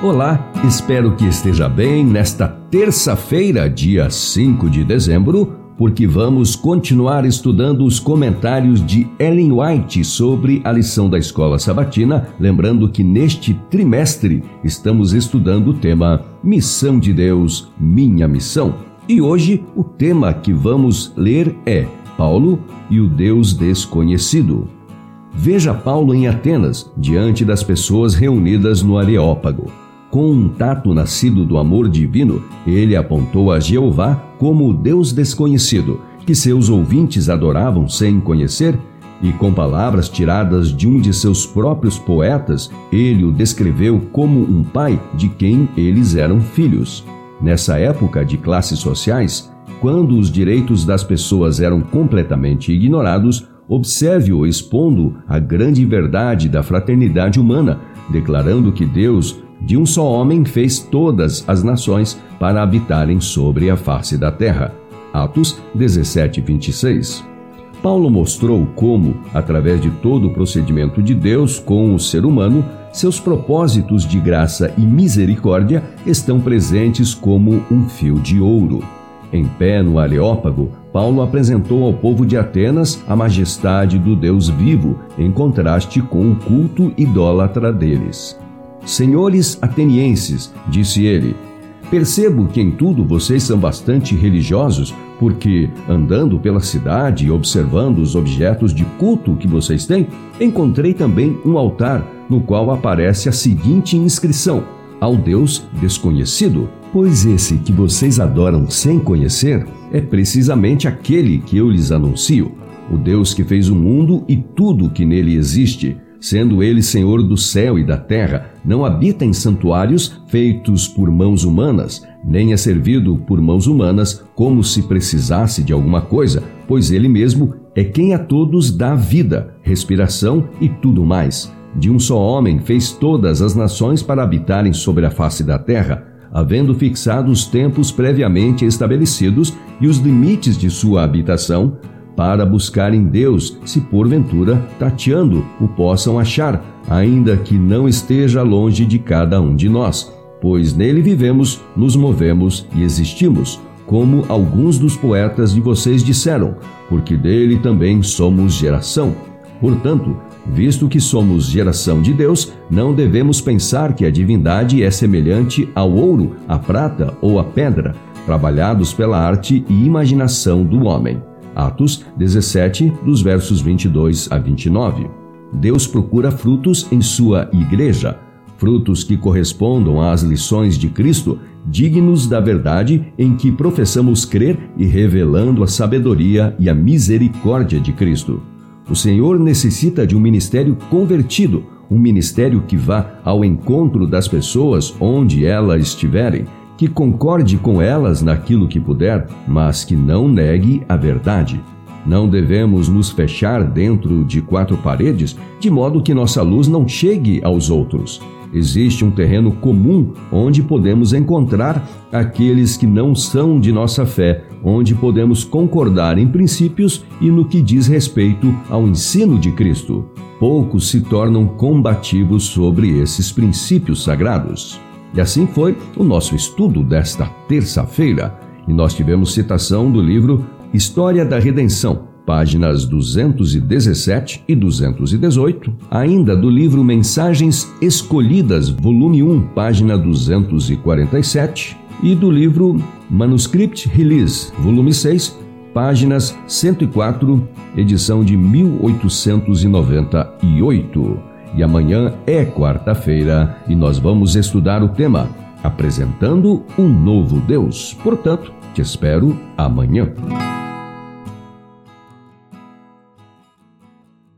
Olá, espero que esteja bem nesta terça-feira, dia 5 de dezembro, porque vamos continuar estudando os comentários de Ellen White sobre a lição da escola sabatina, lembrando que neste trimestre estamos estudando o tema Missão de Deus, Minha Missão. E hoje o tema que vamos ler é Paulo e o Deus Desconhecido. Veja Paulo em Atenas, diante das pessoas reunidas no Areópago. Com um tato nascido do amor divino, ele apontou a Jeová como o Deus desconhecido, que seus ouvintes adoravam sem conhecer, e com palavras tiradas de um de seus próprios poetas, ele o descreveu como um pai de quem eles eram filhos. Nessa época de classes sociais, quando os direitos das pessoas eram completamente ignorados, observe-o expondo a grande verdade da fraternidade humana, declarando que Deus de um só homem fez todas as nações para habitarem sobre a face da terra. Atos 17, 26. Paulo mostrou como, através de todo o procedimento de Deus com o ser humano, seus propósitos de graça e misericórdia estão presentes como um fio de ouro. Em pé no Areópago, Paulo apresentou ao povo de Atenas a majestade do Deus vivo, em contraste com o culto idólatra deles. Senhores atenienses, disse ele, percebo que em tudo vocês são bastante religiosos, porque, andando pela cidade e observando os objetos de culto que vocês têm, encontrei também um altar no qual aparece a seguinte inscrição: Ao Deus desconhecido. Pois esse que vocês adoram sem conhecer é precisamente aquele que eu lhes anuncio, o Deus que fez o mundo e tudo que nele existe Sendo ele Senhor do céu e da terra, não habita em santuários feitos por mãos humanas, nem é servido por mãos humanas como se precisasse de alguma coisa, pois ele mesmo é quem a todos dá vida, respiração e tudo mais. De um só homem fez todas as nações para habitarem sobre a face da terra, havendo fixado os tempos previamente estabelecidos e os limites de sua habitação, para buscar em Deus, se porventura, tateando, o possam achar, ainda que não esteja longe de cada um de nós, pois nele vivemos, nos movemos e existimos, como alguns dos poetas de vocês disseram, porque dele também somos geração. Portanto, visto que somos geração de Deus, não devemos pensar que a divindade é semelhante ao ouro, à prata ou à pedra, trabalhados pela arte e imaginação do homem. Atos 17, dos versos 22 a 29. Deus procura frutos em sua igreja, frutos que correspondam às lições de Cristo, dignos da verdade em que professamos crer e revelando a sabedoria e a misericórdia de Cristo. O Senhor necessita de um ministério convertido, um ministério que vá ao encontro das pessoas onde elas estiverem que concorde com elas naquilo que puder, mas que não negue a verdade. Não devemos nos fechar dentro de quatro paredes, de modo que nossa luz não chegue aos outros. Existe um terreno comum onde podemos encontrar aqueles que não são de nossa fé, onde podemos concordar em princípios e no que diz respeito ao ensino de Cristo. Poucos se tornam combativos sobre esses princípios sagrados. E assim foi o nosso estudo desta terça-feira. E nós tivemos citação do livro História da Redenção, páginas 217 e 218, ainda do livro Mensagens Escolhidas, volume 1, página 247, e do livro Manuscript Release, volume 6, páginas 104, edição de 1898. E amanhã é quarta-feira e nós vamos estudar o tema Apresentando um Novo Deus. Portanto, te espero amanhã.